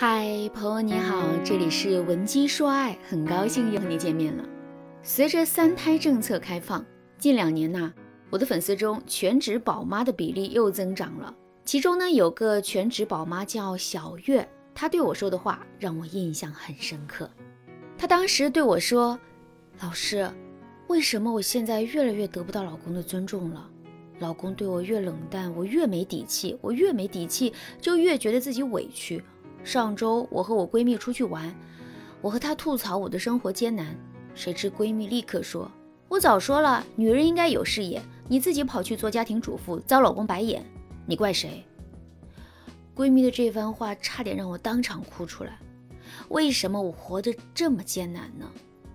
嗨，朋友你好，这里是文姬说爱，很高兴又和你见面了。随着三胎政策开放，近两年呐，我的粉丝中全职宝妈的比例又增长了。其中呢，有个全职宝妈叫小月，她对我说的话让我印象很深刻。她当时对我说：“老师，为什么我现在越来越得不到老公的尊重了？老公对我越冷淡，我越没底气，我越没底气，就越觉得自己委屈。”上周我和我闺蜜出去玩，我和她吐槽我的生活艰难，谁知闺蜜立刻说：“我早说了，女人应该有事业，你自己跑去做家庭主妇，遭老公白眼，你怪谁？”闺蜜的这番话差点让我当场哭出来。为什么我活得这么艰难呢？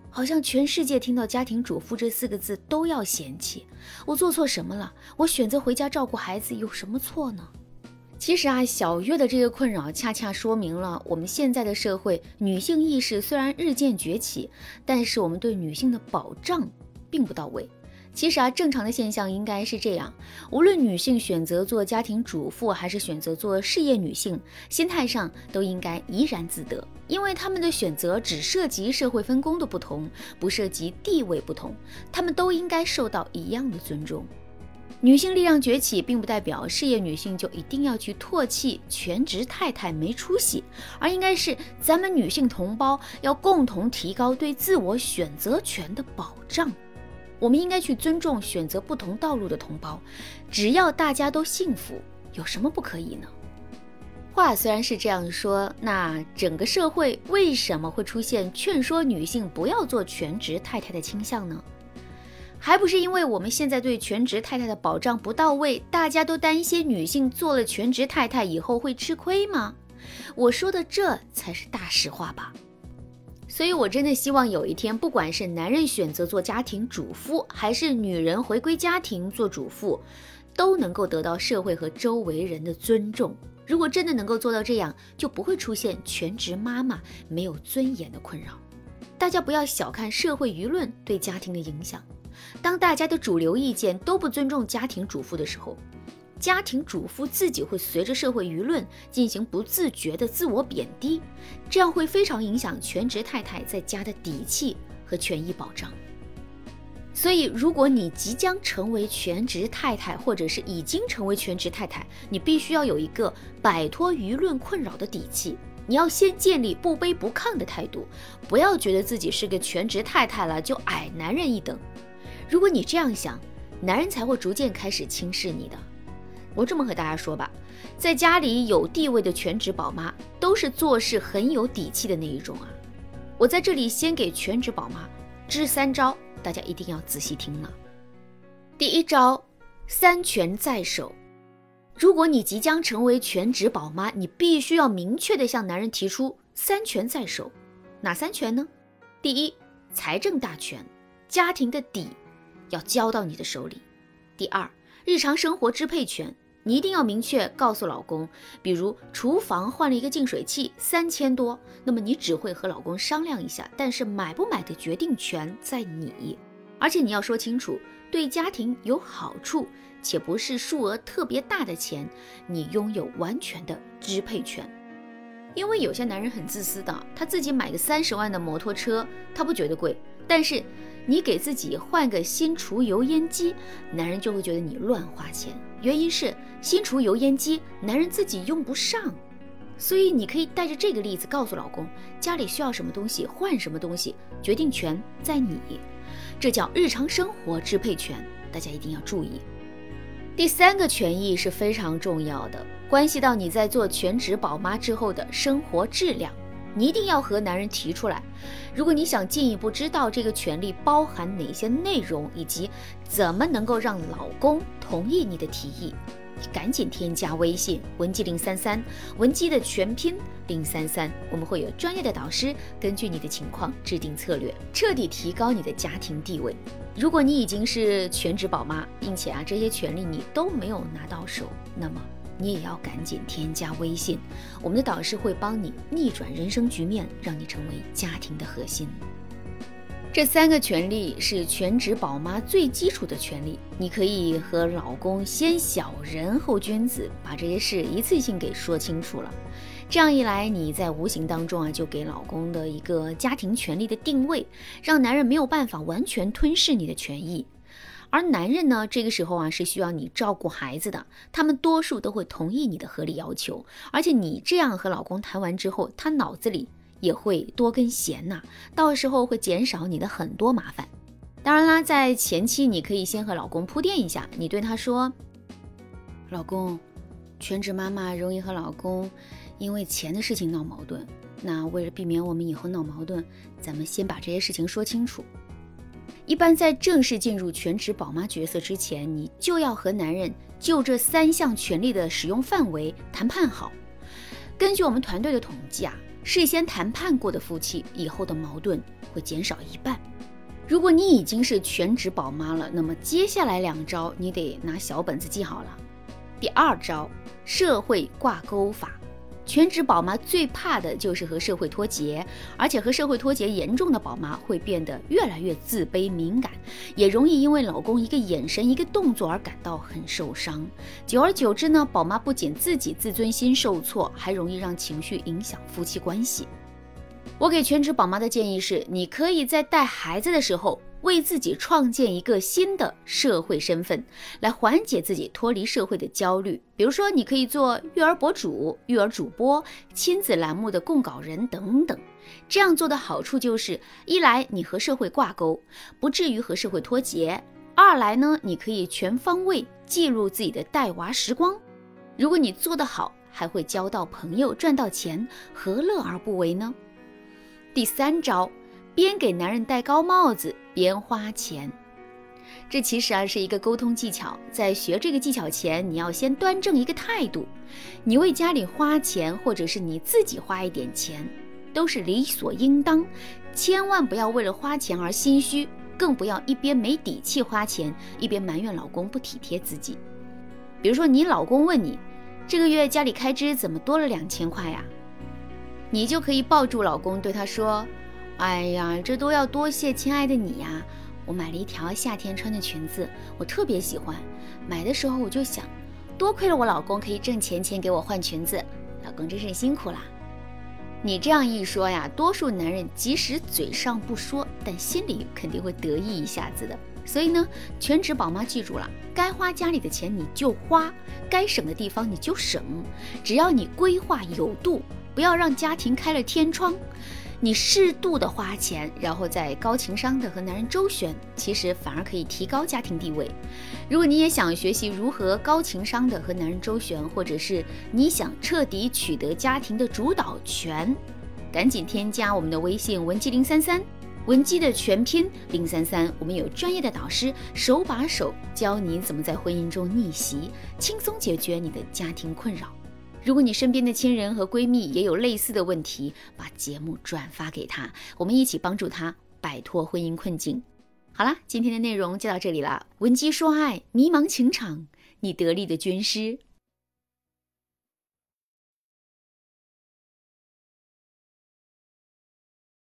好像全世界听到家庭主妇这四个字都要嫌弃。我做错什么了？我选择回家照顾孩子有什么错呢？其实啊，小月的这个困扰恰恰说明了我们现在的社会女性意识虽然日渐崛起，但是我们对女性的保障并不到位。其实啊，正常的现象应该是这样：无论女性选择做家庭主妇，还是选择做事业女性，心态上都应该怡然自得，因为她们的选择只涉及社会分工的不同，不涉及地位不同，她们都应该受到一样的尊重。女性力量崛起，并不代表事业女性就一定要去唾弃全职太太没出息，而应该是咱们女性同胞要共同提高对自我选择权的保障。我们应该去尊重选择不同道路的同胞，只要大家都幸福，有什么不可以呢？话虽然是这样说，那整个社会为什么会出现劝说女性不要做全职太太的倾向呢？还不是因为我们现在对全职太太的保障不到位，大家都担心女性做了全职太太以后会吃亏吗？我说的这才是大实话吧。所以，我真的希望有一天，不管是男人选择做家庭主妇，还是女人回归家庭做主妇，都能够得到社会和周围人的尊重。如果真的能够做到这样，就不会出现全职妈妈没有尊严的困扰。大家不要小看社会舆论对家庭的影响。当大家的主流意见都不尊重家庭主妇的时候，家庭主妇自己会随着社会舆论进行不自觉的自我贬低，这样会非常影响全职太太在家的底气和权益保障。所以，如果你即将成为全职太太，或者是已经成为全职太太，你必须要有一个摆脱舆论困扰的底气。你要先建立不卑不亢的态度，不要觉得自己是个全职太太了就矮男人一等。如果你这样想，男人才会逐渐开始轻视你的。我这么和大家说吧，在家里有地位的全职宝妈，都是做事很有底气的那一种啊。我在这里先给全职宝妈支三招，大家一定要仔细听了。第一招，三权在手。如果你即将成为全职宝妈，你必须要明确的向男人提出三权在手。哪三权呢？第一，财政大权，家庭的底。要交到你的手里。第二，日常生活支配权，你一定要明确告诉老公，比如厨房换了一个净水器，三千多，那么你只会和老公商量一下，但是买不买的决定权在你，而且你要说清楚，对家庭有好处且不是数额特别大的钱，你拥有完全的支配权。因为有些男人很自私的，他自己买个三十万的摩托车，他不觉得贵，但是。你给自己换个新除油烟机，男人就会觉得你乱花钱。原因是新除油烟机，男人自己用不上，所以你可以带着这个例子告诉老公，家里需要什么东西换什么东西，决定权在你，这叫日常生活支配权，大家一定要注意。第三个权益是非常重要的，关系到你在做全职宝妈之后的生活质量。你一定要和男人提出来。如果你想进一步知道这个权利包含哪些内容，以及怎么能够让老公同意你的提议，赶紧添加微信文姬零三三，文姬的全拼零三三，我们会有专业的导师根据你的情况制定策略，彻底提高你的家庭地位。如果你已经是全职宝妈，并且啊这些权利你都没有拿到手，那么。你也要赶紧添加微信，我们的导师会帮你逆转人生局面，让你成为家庭的核心。这三个权利是全职宝妈最基础的权利。你可以和老公先小人后君子，把这些事一次性给说清楚了。这样一来，你在无形当中啊，就给老公的一个家庭权利的定位，让男人没有办法完全吞噬你的权益。而男人呢，这个时候啊是需要你照顾孩子的，他们多数都会同意你的合理要求。而且你这样和老公谈完之后，他脑子里也会多根弦呐，到时候会减少你的很多麻烦。当然啦，在前期你可以先和老公铺垫一下，你对他说：“老公，全职妈妈容易和老公因为钱的事情闹矛盾。那为了避免我们以后闹矛盾，咱们先把这些事情说清楚。”一般在正式进入全职宝妈角色之前，你就要和男人就这三项权利的使用范围谈判好。根据我们团队的统计啊，事先谈判过的夫妻以后的矛盾会减少一半。如果你已经是全职宝妈了，那么接下来两招你得拿小本子记好了。第二招，社会挂钩法。全职宝妈最怕的就是和社会脱节，而且和社会脱节严重的宝妈会变得越来越自卑敏感，也容易因为老公一个眼神、一个动作而感到很受伤。久而久之呢，宝妈不仅自己自尊心受挫，还容易让情绪影响夫妻关系。我给全职宝妈的建议是：你可以在带孩子的时候。为自己创建一个新的社会身份，来缓解自己脱离社会的焦虑。比如说，你可以做育儿博主、育儿主播、亲子栏目的供稿人等等。这样做的好处就是：一来你和社会挂钩，不至于和社会脱节；二来呢，你可以全方位记录自己的带娃时光。如果你做得好，还会交到朋友、赚到钱，何乐而不为呢？第三招。边给男人戴高帽子边花钱，这其实啊是一个沟通技巧。在学这个技巧前，你要先端正一个态度。你为家里花钱，或者是你自己花一点钱，都是理所应当。千万不要为了花钱而心虚，更不要一边没底气花钱，一边埋怨老公不体贴自己。比如说，你老公问你，这个月家里开支怎么多了两千块呀？你就可以抱住老公，对他说。哎呀，这都要多谢亲爱的你呀！我买了一条夏天穿的裙子，我特别喜欢。买的时候我就想，多亏了我老公可以挣钱钱给我换裙子，老公真是辛苦啦。你这样一说呀，多数男人即使嘴上不说，但心里肯定会得意一下子的。所以呢，全职宝妈记住了，该花家里的钱你就花，该省的地方你就省，只要你规划有度，不要让家庭开了天窗。你适度的花钱，然后再高情商的和男人周旋，其实反而可以提高家庭地位。如果你也想学习如何高情商的和男人周旋，或者是你想彻底取得家庭的主导权，赶紧添加我们的微信文姬零三三，文姬的全拼零三三，我们有专业的导师手把手教你怎么在婚姻中逆袭，轻松解决你的家庭困扰。如果你身边的亲人和闺蜜也有类似的问题，把节目转发给他，我们一起帮助他摆脱婚姻困境。好了，今天的内容就到这里了。闻鸡说爱，迷茫情场，你得力的军师。